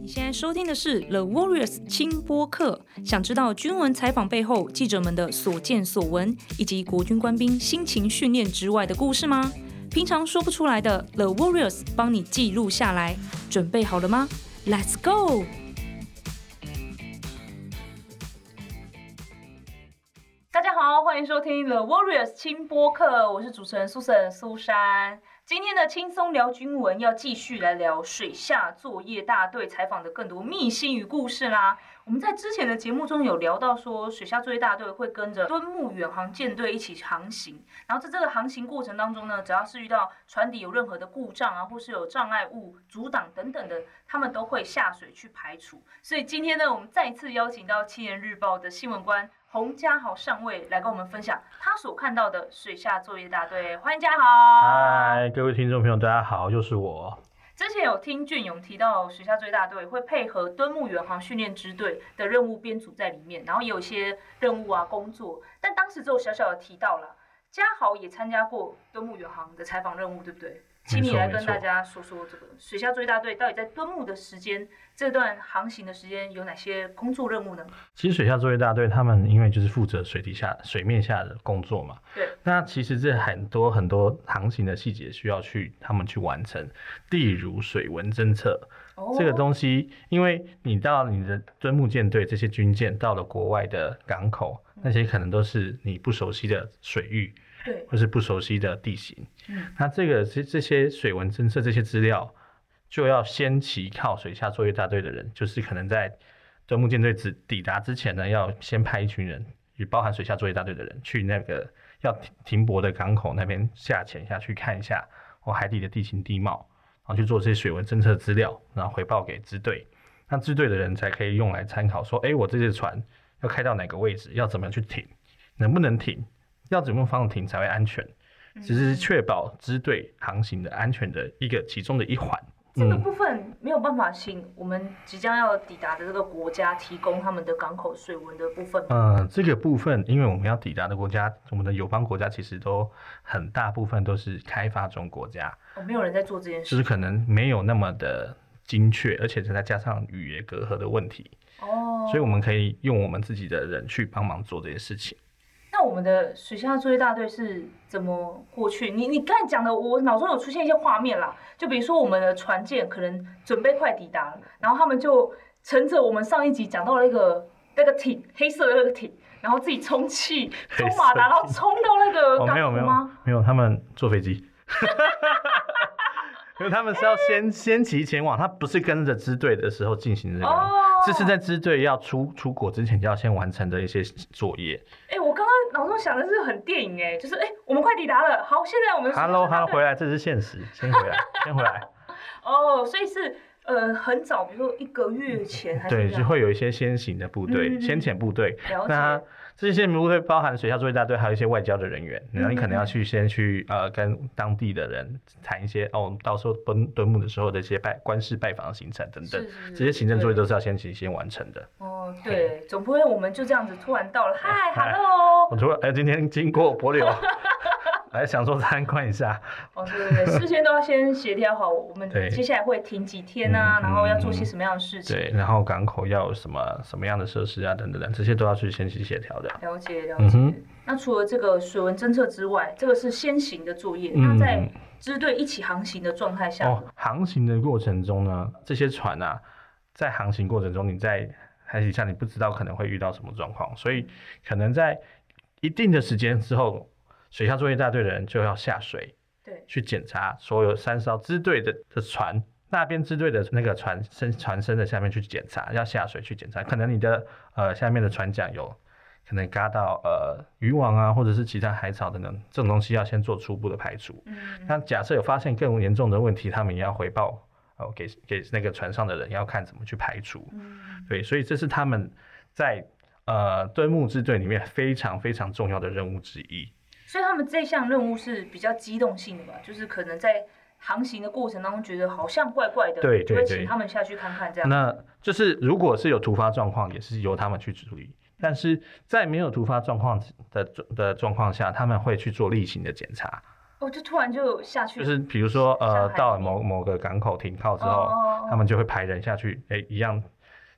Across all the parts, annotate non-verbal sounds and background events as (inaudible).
你现在收听的是 The Warriors 轻播客。想知道军闻采访背后记者们的所见所闻，以及国军官兵辛勤训练之外的故事吗？平常说不出来的，The Warriors 帮你记录下来。准备好了吗？Let's go！大家好，欢迎收听 The Warriors 轻播客，我是主持人苏珊苏珊。今天的轻松聊军文要继续来聊水下作业大队采访的更多秘辛与故事啦。我们在之前的节目中有聊到说，水下作业大队会跟着敦睦远航舰队一起航行，然后在这个航行过程当中呢，只要是遇到船底有任何的故障啊，或是有障碍物阻挡等等的，他们都会下水去排除。所以今天呢，我们再次邀请到《青年日报》的新闻官。洪家豪上尉来跟我们分享他所看到的水下作业大队，欢迎家豪。嗨，各位听众朋友，大家好，又是我。之前有听俊勇提到学校最大队会配合敦睦远航训练支队的任务编组在里面，然后也有一些任务啊工作，但当时只有小小的提到了。嘉豪也参加过敦睦远航的采访任务，对不对？请你来跟大家说说这个水下作业大队到底在蹲木的时间，这段航行的时间有哪些工作任务呢？其实水下作业大队他们因为就是负责水底下水面下的工作嘛，对。那其实这很多很多航行的细节需要去他们去完成，例如水文侦测、哦、这个东西，因为你到你的敦木舰队这些军舰到了国外的港口，嗯、那些可能都是你不熟悉的水域。对，或是不熟悉的地形，嗯，那这个这这些水文侦测这些资料，就要先期靠水下作业大队的人，就是可能在敦睦舰队抵抵达之前呢，要先派一群人，也包含水下作业大队的人，去那个要停停泊的港口那边下潜下去看一下，或海底的地形地貌，然后去做这些水文侦测资料，然后回报给支队，那支队的人才可以用来参考，说，哎，我这些船要开到哪个位置，要怎么样去停，能不能停？要怎么放停才会安全？只是确保支队航行的安全的一个其中的一环。这个部分没有办法请我们即将要抵达的这个国家提供他们的港口水文的部分。嗯，这个部分，因为我们要抵达的国家，我们的友邦国家其实都很大部分都是开发中国家。哦，没有人在做这件事。就是可能没有那么的精确，而且再加上语言隔阂的问题。哦。所以我们可以用我们自己的人去帮忙做这些事情。那我们的水下作业大队是怎么过去？你你刚才讲的，我脑中有出现一些画面啦。就比如说我们的船舰可能准备快抵达了，然后他们就乘着我们上一集讲到那个那个艇，黑色的那个艇，然后自己充气、冲马达，然后冲到那个港口吗？哦，没有没有，没有，他们坐飞机。(laughs) 因为他们是要先先期前往，他不是跟着支队的时候进行这个，这是在支队要出出国之前就要先完成的一些作业。脑中想的是很电影哎，就是哎，我们快抵达了，好，现在我们 Hello Hello 回来，这是现实，先回来，先回来。(laughs) 哦，所以是呃很早，比如说一个月前还是对，就会有一些先行的部队，先遣部队，那。这些部队包含学校作业大队，还有一些外交的人员，然后你可能要去先去呃跟当地的人谈一些哦，到时候敦敦睦的时候的一些拜官事拜访的行程等等，这些行政作业都是要先行先完成的。哦，对，总不会我们就这样子突然到了，嗨，hello，我突然哎，今天经过帛琉。来想说参观一下哦，对对对，事先都要先协调好，我们接下来会停几天啊，然后要做些什么样的事情？对，然后港口要什么什么样的设施啊，等等等，这些都要去先去协调的。了解了解。嗯、那除了这个水文侦测之外，这个是先行的作业。那在支队一起航行的状态下，哦，航行的过程中呢，这些船啊，在航行过程中，你在海底下你不知道可能会遇到什么状况，所以可能在一定的时间之后。水下作业大队的人就要下水，对，去检查所有三艘支队的的船，那边支队的那个船身船身的下面去检查，要下水去检查，可能你的呃下面的船桨有可能嘎到呃渔网啊，或者是其他海草等等，这种东西要先做初步的排除。嗯，那假设有发现更严重的问题，他们也要回报哦，给给那个船上的人要看怎么去排除。嗯，对，所以这是他们在呃敦睦支队里面非常非常重要的任务之一。所以他们这项任务是比较机动性的吧？就是可能在航行的过程当中觉得好像怪怪的，对，就会请他们下去看看这样。那就是如果是有突发状况，也是由他们去处理。但是在没有突发状况的的状况下，他们会去做例行的检查。哦，就突然就下去，就是比如说呃，到了某某个港口停靠之后，哦、他们就会排人下去，哎、欸，一样，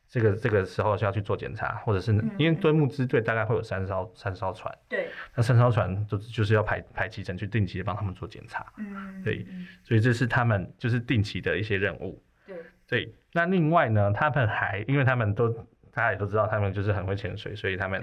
这个这个时候就要去做检查，或者是、嗯、因为敦木支队大概会有三艘三艘船，对，那三艘船就就是要排排期程去定期的帮他们做检查，嗯，对，所以这是他们就是定期的一些任务，对，对，那另外呢，他们还因为他们都大家也都知道，他们就是很会潜水，所以他们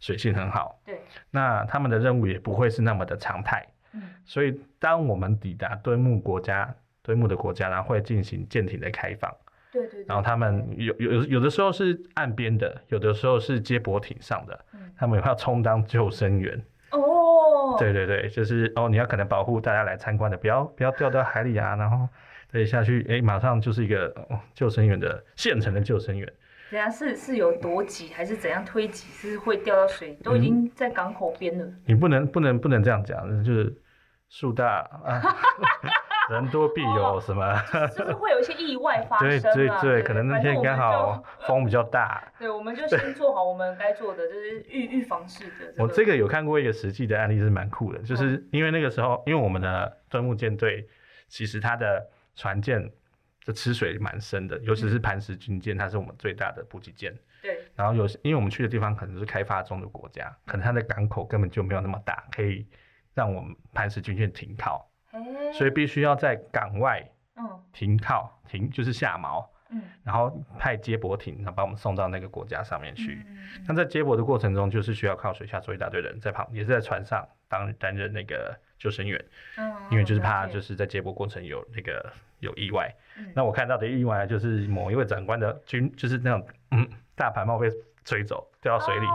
水性很好，对，那他们的任务也不会是那么的常态。嗯，所以当我们抵达敦木国家，敦木的国家，然后会进行舰艇的开放。对对，对。然后他们有有有的时候是岸边的，有的时候是接驳艇上的，嗯、他们也要充当救生员。哦。对对对，就是哦，你要可能保护大家来参观的，不要不要掉到海里啊，然后对下去，哎，马上就是一个、哦、救生员的现成的救生员。人家是是有多挤，还是怎样推挤，是会掉到水？都已经在港口边了。你不能不能不能这样讲，就是。树大啊，(laughs) (laughs) 人多必有什么？哦、就是会有一些意外发生对对可能那天刚好 (laughs) 风比较大。对，我们就先做好我们该做的，就是预预防式的。我这个有看过一个实际的案例，是蛮酷的，就是因为那个时候，因为我们的敦睦舰队其实它的船舰的吃水蛮深的，尤其是磐石军舰，它是我们最大的补给舰。对。然后有，因为我们去的地方可能是开发中的国家，可能它的港口根本就没有那么大，可以。让我们磐石军舰停靠，所以必须要在港外停靠，停就是下锚，然后派接驳艇，然后把我们送到那个国家上面去。那在接驳的过程中，就是需要靠水下做一大堆人在旁，也是在船上当担任那个救生员，因为就是怕就是在接驳过程有那个有意外。那我看到的意外就是某一位长官的军，就是那种嗯大牌帽被吹走，掉到水里。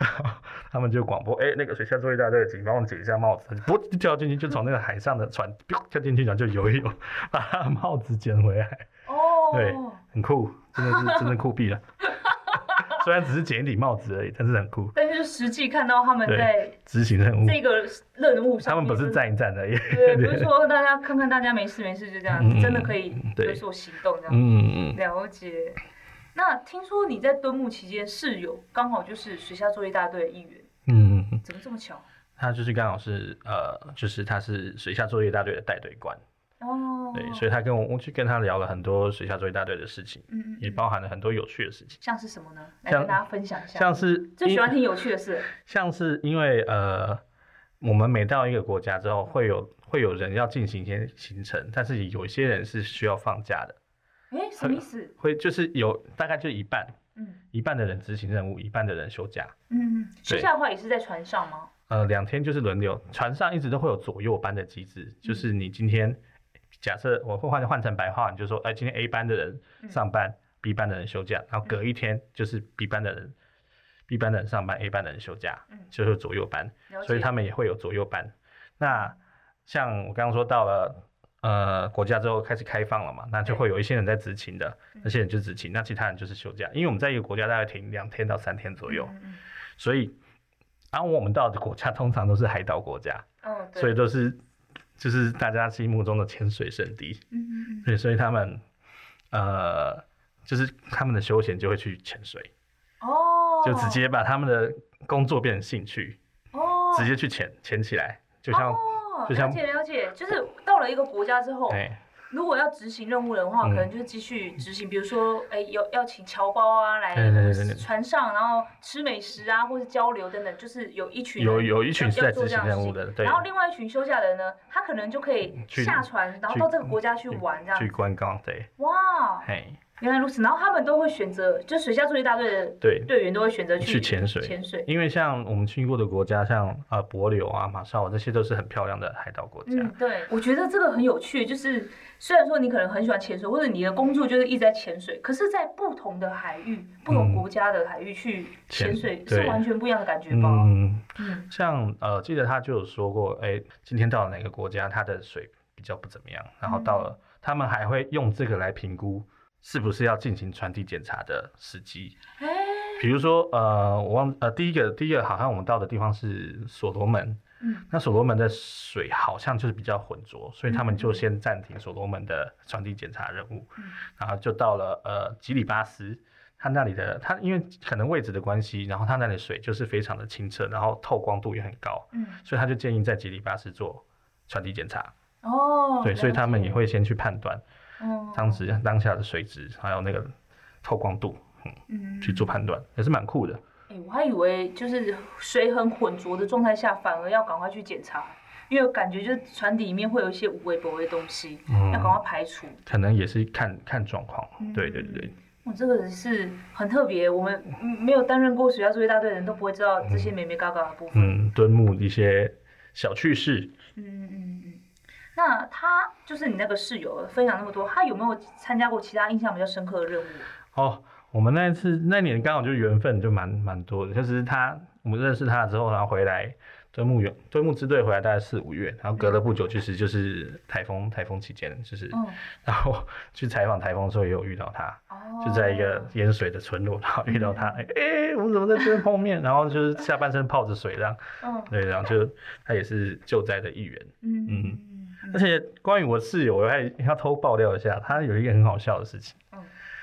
(laughs) 他们就广播，哎、欸，那个水下作业大队，请帮我解一下帽子。不 (laughs) 掉进去，就从那个海上的船跳进去，然后就游一游，(laughs) 把他的帽子捡回来。哦，对，很酷，真的是真的酷毙了。虽然只是捡一顶帽子而已，但是很酷。但是实际看到他们在执行任务，这个任务上，他们不是站一站的，对，不是说大家看看大家没事没事就这样，嗯、真的可以有所行动这样。嗯嗯，了解。那听说你在敦睦期间室友刚好就是水下作业大队的一员，嗯，怎么这么巧？他就是刚好是呃，就是他是水下作业大队的带队官哦，对，所以他跟我我去跟他聊了很多水下作业大队的事情，嗯，嗯，也包含了很多有趣的事情，像是什么呢？来跟大家分享一下，像是最喜欢听有趣的事，(laughs) 像是因为呃，我们每到一个国家之后，会有会有人要进行一些行程，但是有一些人是需要放假的。哎、欸，什么意思？会就是有大概就一半，嗯，一半的人执行任务，一半的人休假。嗯，休假的话也是在船上吗？呃，两天就是轮流，船上一直都会有左右班的机制，嗯、就是你今天假设我会换换成白话，你就说，哎、欸，今天 A 班的人上班、嗯、，B 班的人休假，然后隔一天就是 B 班的人、嗯、，B 班的人上班，A 班的人休假，嗯，就是左右班，所以他们也会有左右班。那像我刚刚说到了。呃，国家之后开始开放了嘛，那就会有一些人在执勤的，嗯、那些人就执勤，那其他人就是休假。因为我们在一个国家大概停两天到三天左右，嗯、所以，然、啊、后我们到的国家通常都是海岛国家，哦、所以都是就是大家心目中的潜水圣地，嗯，对，所以他们呃，就是他们的休闲就会去潜水，哦，就直接把他们的工作变成兴趣，哦，直接去潜潜起来，就像。哦了解了解，就是到了一个国家之后，如果要执行任务的话，可能就继续执行。比如说，哎，有要请侨胞啊来船上，然后吃美食啊，或是交流等等，就是有一群有有一群是在执行任务的，对。然后另外一群休假的人呢，他可能就可以下船，然后到这个国家去玩，这样去观光，对。哇，嘿。原来如此，然后他们都会选择，就水下作业大队的队队员都会选择去去潜水。潜水，因为像我们去过的国家，像呃帛琉啊、马绍尔这些都是很漂亮的海岛国家。嗯，对，我觉得这个很有趣，就是虽然说你可能很喜欢潜水，或者你的工作就是一直在潜水，可是，在不同的海域、不同国家的海域去潜水是完全不一样的感觉吧？嗯嗯。像呃，记得他就有说过，哎，今天到了哪个国家，它的水比较不怎么样，然后到了，他们还会用这个来评估。是不是要进行船体检查的时机？欸、比如说，呃，我忘，呃，第一个，第一个好像我们到的地方是所罗门，嗯，那所罗门的水好像就是比较浑浊，所以他们就先暂停所罗门的船体检查任务，嗯，然后就到了呃吉里巴斯，他那里的他因为可能位置的关系，然后他那里水就是非常的清澈，然后透光度也很高，嗯，所以他就建议在吉里巴斯做传递检查。哦，对，所以他们也会先去判断，嗯，当时当下的水质还有那个透光度，嗯，嗯去做判断，也是蛮酷的。哎、欸，我还以为就是水很浑浊的状态下，反而要赶快去检查，因为感觉就是船底里面会有一些无微不微的东西，嗯、要赶快排除。可能也是看看状况，嗯、对对对。我、哦、这个是很特别，我们没有担任过水下作业大队的人都不会知道这些美美嘎嘎的部分。嗯，敦木一些小趣事。嗯嗯嗯。那他就是你那个室友分享那么多，他有没有参加过其他印象比较深刻的任务？哦。我们那一次那年刚好就缘分就蛮蛮多的，就是他我们认识他之后，然后回来敦睦远敦睦支队回来大概四五月，然后隔了不久，其实就是台风台风期间，就是、嗯、然后 (laughs) 去采访台风的时候也有遇到他，哦、就在一个淹水的村落，然后遇到他，哎、嗯欸，我们怎么在这边碰面？然后就是下半身泡着水这样，嗯，对，然后就他也是救灾的一员，嗯嗯，而且关于我室友，我还要偷爆料一下，他有一个很好笑的事情。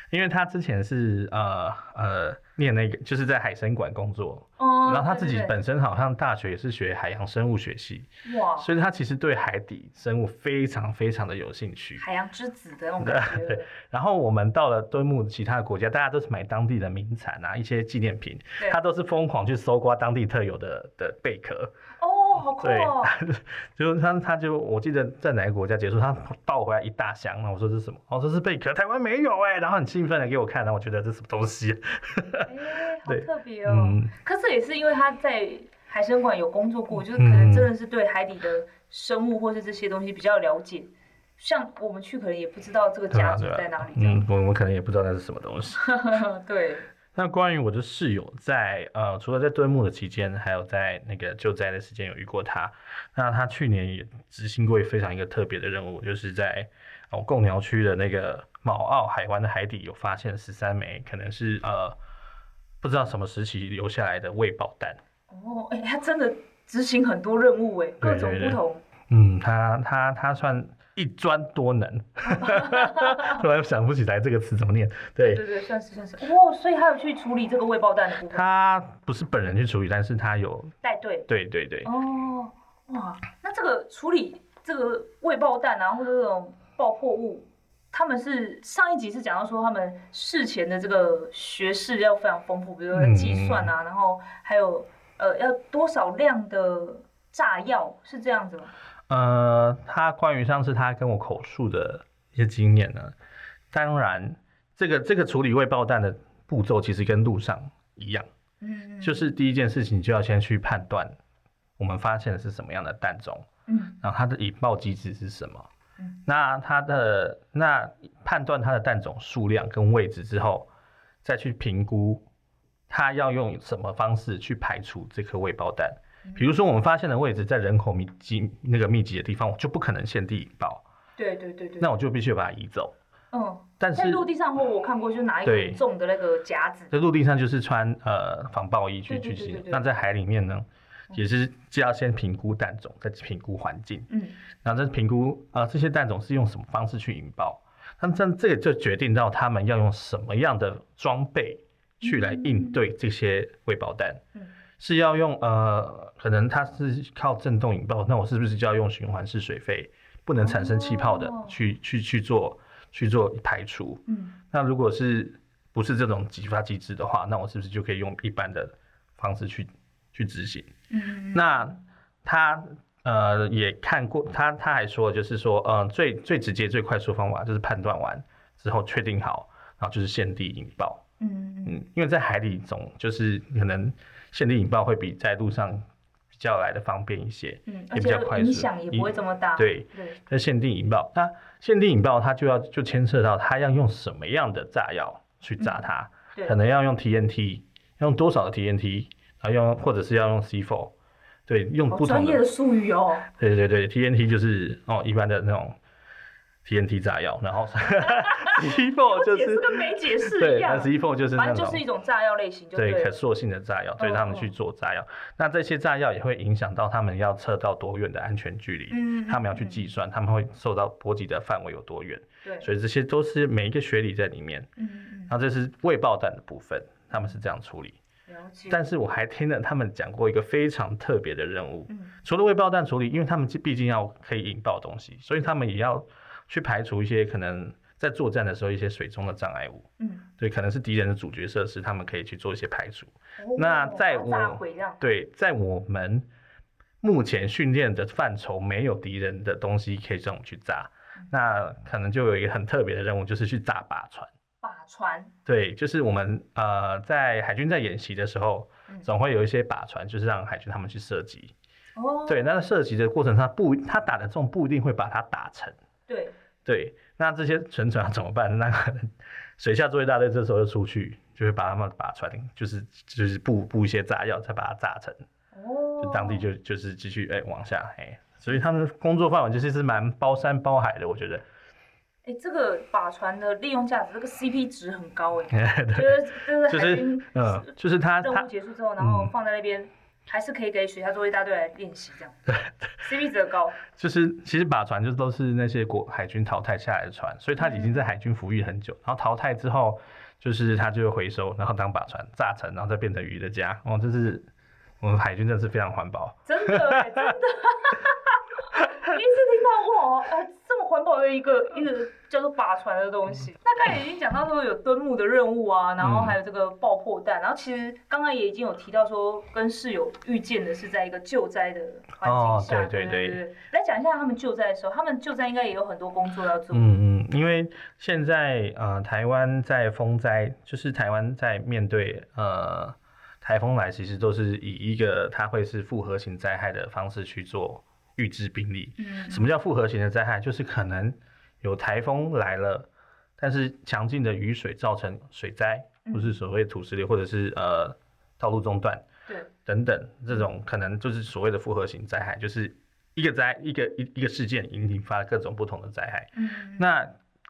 因为他之前是呃呃念那个，就是在海生馆工作，哦，然后他自己本身好像大学也是学海洋生物学系，哇，所以他其实对海底生物非常非常的有兴趣，海洋之子的那种感觉。对，对，然后我们到了敦睦其他的国家，大家都是买当地的名产啊，一些纪念品，他都是疯狂去搜刮当地特有的的贝壳。好酷哦！对，(laughs) 就是他，他就我记得在哪个国家结束，他抱回来一大箱，嘛我说这是什么？哦，这是贝壳，台湾没有哎，然后很兴奋的给我看，然后我觉得这是什么东西？(laughs) 哎、欸，好特别哦。嗯、可是也是因为他在海生馆有工作过，就是可能真的是对海底的生物或是这些东西比较了解。像我们去可能也不知道这个家族在哪里，嗯，我们可能也不知道那是什么东西。(laughs) 对。那关于我的室友在，在呃，除了在蹲木的期间，还有在那个救灾的时间有遇过他。那他去年也执行过非常一个特别的任务，就是在哦贡寮区的那个卯澳海湾的海底有发现十三枚，可能是呃不知道什么时期留下来的未爆弹。哦，哎、欸，他真的执行很多任务哎，各种不同。嗯，他他他算。一专多能，(laughs) 突然想不起来这个词怎么念。对对对，算是算是。哦，所以他有去处理这个未爆弹的部分。他不是本人去处理，但是他有带队。对对对。哦，哇，那这个处理这个未爆弹啊，或者这种爆破物，他们是上一集是讲到说他们事前的这个学识要非常丰富，比如说计算啊，嗯、然后还有呃要多少量的炸药，是这样子吗？呃，他关于上次他跟我口述的一些经验呢，当然，这个这个处理未爆弹的步骤其实跟路上一样，嗯，就是第一件事情就要先去判断我们发现的是什么样的弹种，嗯，然后它的引爆机制是什么，嗯，那它的那判断它的弹种数量跟位置之后，再去评估它要用什么方式去排除这颗未爆弹。比如说，我们发现的位置在人口密集那个密集的地方，我就不可能现地引爆。对对对对。那我就必须把它移走。嗯。但是在陆地上，或我看过，就拿一个重的那个夹子。在陆地上就是穿呃防爆衣去去行。那在海里面呢，也是就要先评估弹种，再评估环境。嗯。然后再评估啊、呃，这些弹种是用什么方式去引爆？那这这个就决定到他们要用什么样的装备去来应对这些未爆弹。嗯。是要用呃，可能它是靠震动引爆，那我是不是就要用循环式水肺，不能产生气泡的去、哦、去去做去做排除？嗯，那如果是不是这种激发机制的话，那我是不是就可以用一般的方式去去执行？嗯，那他呃也看过，他他还说就是说，嗯、呃，最最直接最快速方法就是判断完之后确定好，然后就是现地引爆。嗯嗯，因为在海里总就是可能。现地引爆会比在路上比较来的方便一些，嗯，也比较快速，影响也不会这么大。对对，那现地引爆，那限定引爆它就要就牵涉到它要用什么样的炸药去炸它，嗯、可能要用 TNT，用多少的 TNT，然后用或者是要用 C4，对，用不同的专业的术语哦。对对对，TNT 就是哦一般的那种。TNT 炸药，然后 (laughs) C4 就是跟没解释一样。对，C4 就是那种，就是一种炸药类型，对，可塑性的炸药，对他们去做炸药。哦、那这些炸药也会影响到他们要测到多远的安全距离，嗯，他们要去计算，他们会受到波及的范围有多远，对，所以这些都是每一个学理在里面，嗯嗯，然后这是未爆弹的部分，他们是这样处理。了但是我还听了他们讲过一个非常特别的任务，嗯，除了未爆弹处理，因为他们毕竟要可以引爆东西，所以他们也要去排除一些可能在作战的时候一些水中的障碍物，嗯，对，可能是敌人的主角设施，他们可以去做一些排除。哦、那在我对在我们目前训练的范畴，没有敌人的东西可以让我们去炸，嗯，那可能就有一个很特别的任务，就是去炸靶船。靶船对，就是我们呃在海军在演习的时候，总会有一些靶船，就是让海军他们去射击。哦，对，那射击的过程他不，他打的中不一定会把它打沉。对对，那这些沉船怎么办？那可能水下作业大队这时候就出去，就会把他们把船，就是就是布布一些炸药，再把它炸沉。哦，就当地就就是继续哎、欸、往下哎，所以他们工作范围就是是蛮包山包海的，我觉得。哎、欸，这个把船的利用价值，这个 CP 值很高哎。(laughs) 对，就是就是嗯，就是他任务结束之后，然后放在那边、嗯，还是可以给学校做一大堆来练习这样。对，CP 值高。(laughs) 就是其实靶船就都是那些国海军淘汰下来的船，所以他已经在海军服役很久，然后淘汰之后，就是他就会回收，然后当靶船炸沉，然后再变成鱼的家。哦，这是我们海军真的是非常环保。真的，真的。第一次听到哇，呃，这么环保的一个 (laughs) 一个叫做靶船的东西。那刚才已经讲到说有蹲木的任务啊，然后还有这个爆破弹，然后其实刚刚也已经有提到说跟室友遇见的是在一个救灾的环境下，哦、对对对，对对对。来讲一下他们救灾的时候，他们救灾应该也有很多工作要做。嗯嗯，因为现在呃台湾在风灾，就是台湾在面对呃台风来，其实都是以一个它会是复合型灾害的方式去做。预置兵力，嗯，什么叫复合型的灾害？就是可能有台风来了，但是强劲的雨水造成水灾，或是所谓土石流，或者是呃道路中断，对，等等这种可能就是所谓的复合型灾害，就是一个灾一个一一个事件引发各种不同的灾害。嗯，那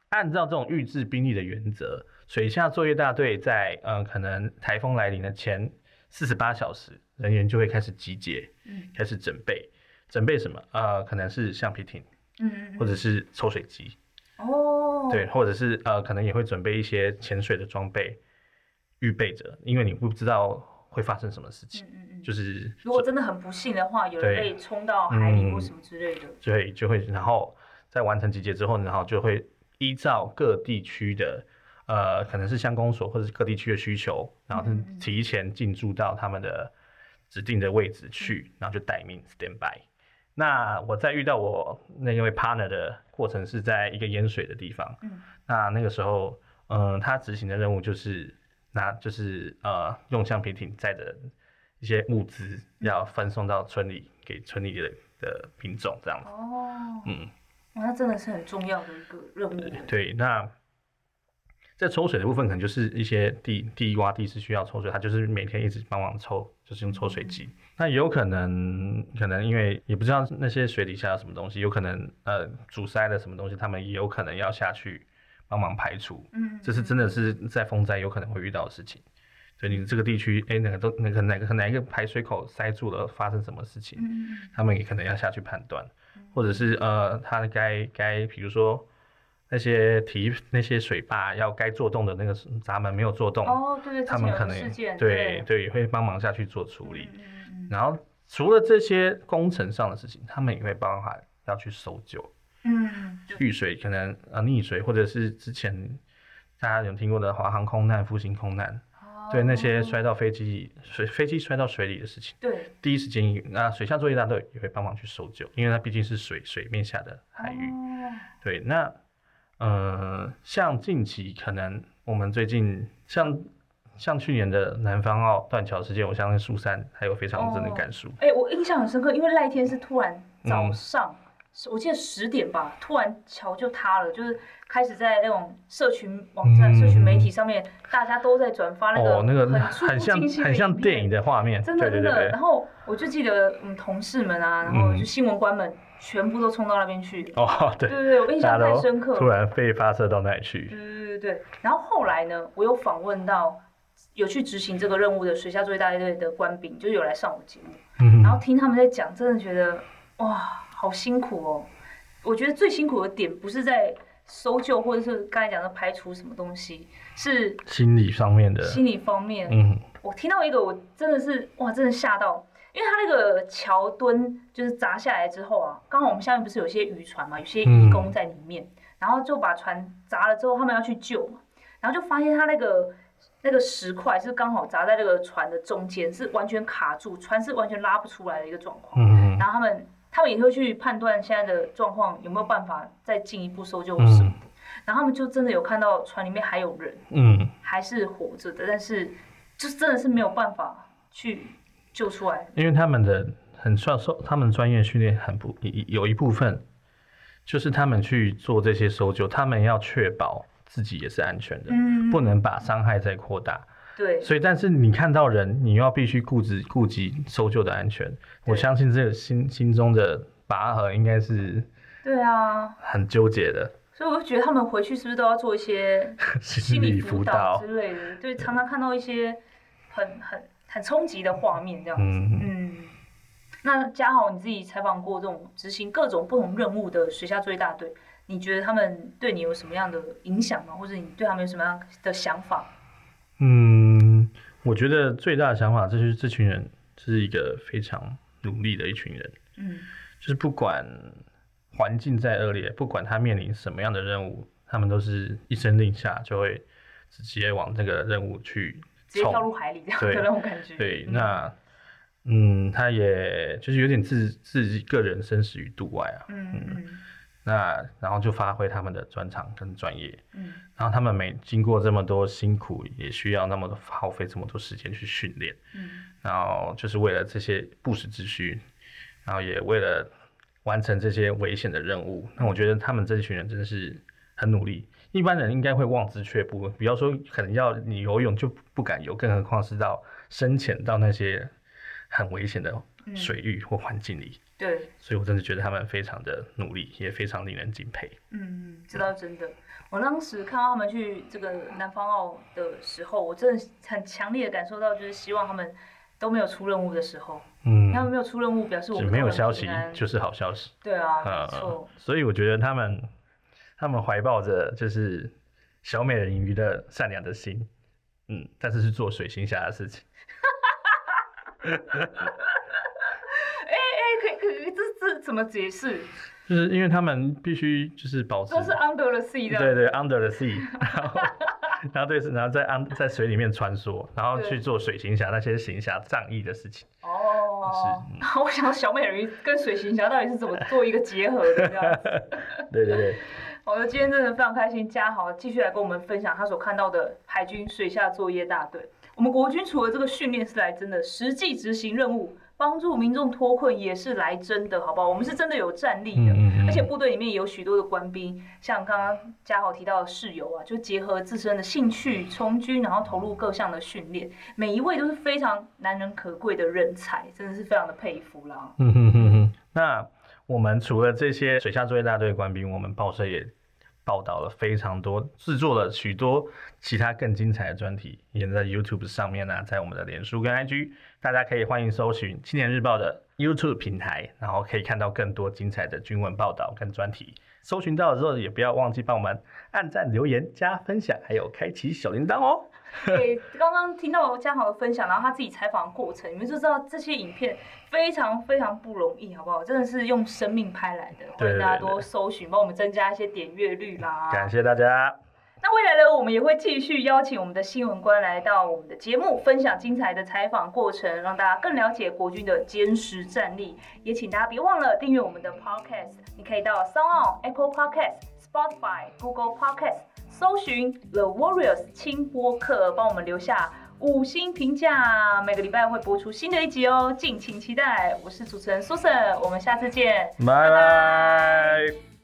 按照这种预置兵力的原则，水下作业大队在呃可能台风来临的前四十八小时，人员就会开始集结，嗯，开始准备。准备什么？呃，可能是橡皮艇，嗯，或者是抽水机，哦，对，或者是呃，可能也会准备一些潜水的装备，预备着，因为你不知道会发生什么事情，嗯嗯，就是如果真的很不幸的话，有人被冲到海里或什么之类的，对，就会，然后在完成集结之后，然后就会依照各地区的，呃，可能是乡公所或者是各地区的需求，然后提前进驻到他们的指定的位置去，然后就待命 stand by。那我在遇到我那一位 partner 的过程是在一个淹水的地方，嗯，那那个时候，嗯、呃，他执行的任务就是拿，就是呃，用橡皮艇载着一些物资要分送到村里，给村里的的品种这样子。哦，嗯，那真的是很重要的一个任务。对，那。在抽水的部分，可能就是一些地地洼地是需要抽水，他就是每天一直帮忙抽，就是用抽水机。嗯。那有可能，可能因为也不知道那些水底下有什么东西，有可能呃阻塞了什么东西，他们也有可能要下去帮忙排除。嗯，这是真的是在风灾有可能会遇到的事情。所以你这个地区，哎、欸，哪个都那个哪个哪一个排水口塞住了，发生什么事情？嗯，他们也可能要下去判断，或者是呃，他该该比如说。那些提那些水坝要该做动的那个闸门没有做动，哦，对对，他们可能对对，会帮忙下去做处理。嗯。然后除了这些工程上的事情，他们也会帮忙要去搜救。嗯。遇水可能啊溺水，或者是之前大家有听过的华航空难、复兴空难，哦，对那些摔到飞机水飞机摔到水里的事情，对，第一时间那水下作业大队也会帮忙去搜救，因为它毕竟是水水面下的海域。哦。对，那。呃，像近期可能我们最近像像去年的南方澳断桥事件，我相信苏珊还有非常深的感触。哎、哦欸，我印象很深刻，因为那一天是突然早上，嗯、我记得十点吧，突然桥就塌了，就是开始在那种社群网站、嗯、社群媒体上面，大家都在转发那个、哦、那个很像很像电影的画面，真的真的。对对对对，然后我就记得嗯，同事们啊，然后就新闻官们。嗯全部都冲到那边去。哦，对对对，我印象太深刻了，突然被发射到那里去。对对对。对，然后后来呢，我有访问到有去执行这个任务的水下作业大队的官兵，就有来上我节目，嗯，然后听他们在讲，真的觉得哇，好辛苦哦。我觉得最辛苦的点不是在搜救，或者是刚才讲的排除什么东西，是心理方面的。心理方面，嗯，我听到一个，我真的是哇，真的吓到，因为他那个桥墩就是砸下来之后啊，刚好我们下面不是有些渔船嘛，有些义工在里面，嗯、然后就把船砸了之后，他们要去救嘛，然后就发现他那个那个石块是刚好砸在那个船的中间，是完全卡住，船是完全拉不出来的一个状况，嗯，然后他们。他们也会去判断现在的状况有没有办法再进一步搜救什么，嗯、然后他们就真的有看到船里面还有人，嗯，还是活着的，但是就真的是没有办法去救出来，因为他们的很算受他们专业训练很不有一部分就是他们去做这些搜救，他们要确保自己也是安全的，嗯，不能把伤害再扩大。对，所以但是你看到人，你要必须顾及顾及搜救的安全。我相信这个心心中的拔河应该是，对啊，很纠结的。所以我就觉得他们回去是不是都要做一些 (laughs) 心理辅导之类的？对，常常看到一些很很很冲击的画面这样子。嗯，嗯，那嘉豪你自己采访过这种执行各种不同任务的水下作业大队，你觉得他们对你有什么样的影响吗？或者你对他们有什么样的想法？嗯，我觉得最大的想法就是这群人是一个非常努力的一群人。嗯，就是不管环境再恶劣，不管他面临什么样的任务，他们都是一声令下就会直接往这个任务去，直接跳入海里这样的那种感觉。对，嗯、那嗯，他也就是有点自自己个人生死于度外啊。嗯嗯。嗯那然后就发挥他们的专长跟专业，嗯，然后他们每经过这么多辛苦，也需要那么多耗费这么多时间去训练，嗯，然后就是为了这些不时之需，然后也为了完成这些危险的任务。那我觉得他们这群人真的是很努力，一般人应该会望之却步，比方说可能要你游泳就不敢游，更何况是到深潜到那些很危险的水域或环境里。对，所以我真的觉得他们非常的努力，也非常令人敬佩。嗯，知道真的。我当时看到他们去这个南方澳的时候，我真的很强烈的感受到，就是希望他们都没有出任务的时候。嗯，他们没有出任务，表示我们没有消息就是好消息。对啊，没错。所以我觉得他们，他们怀抱着就是小美人鱼的善良的心，嗯，但是是做水行侠的事情。(laughs) 哎哎，可可这这怎么解释？就是因为他们必须就是保持都是 under the sea 的，对对，under the sea，然后然后对，然后在安在水里面穿梭，然后去做水行侠那些行侠仗义的事情。哦，是。然后 (laughs) 我想小美人鱼跟水行侠到底是怎么做一个结合的这样子？(laughs) 对对对。好的，今天真的非常开心，嘉豪继续来跟我们分享他所看到的海军水下作业大队。我们国军除了这个训练是来真的，实际执行任务。帮助民众脱困也是来真的，好不好？我们是真的有战力的，嗯嗯，而且部队里面有许多的官兵，像刚刚嘉豪提到的室友啊，就结合自身的兴趣从军，然后投入各项的训练，每一位都是非常难能可贵的人才，真的是非常的佩服啦。嗯哼哼哼。那我们除了这些水下作业大队官兵，我们报社也报道了非常多，制作了许多其他更精彩的专题，也在 YouTube 上面呢、在我们的脸书跟 IG。大家可以欢迎搜寻《青年日报》的 YouTube 平台，然后可以看到更多精彩的军文报道跟专题。搜寻到了之后，也不要忘记帮我们按赞、留言、加分享，还有开启小铃铛哦。(laughs) 对，刚刚听到嘉豪的分享，然后他自己采访的过程，你们就知道这些影片非常非常不容易，好不好？真的是用生命拍来的，欢迎大家多搜寻，帮我们增加一些点阅率啦。感谢大家。那未来呢，我们也会继续邀请我们的新闻官来到我们的节目，分享精彩的采访过程，让大家更了解国军的坚实战力。也请大家别忘了订阅我们的 Podcast，你可以到 SoundOn、Apple Podcast、Spotify、Google Podcast 搜寻 The Warriors 轻播客，帮我们留下五星评价。每个礼拜会播出新的一集哦，敬请期待。我是主持人 Susan，我们下次见，拜拜。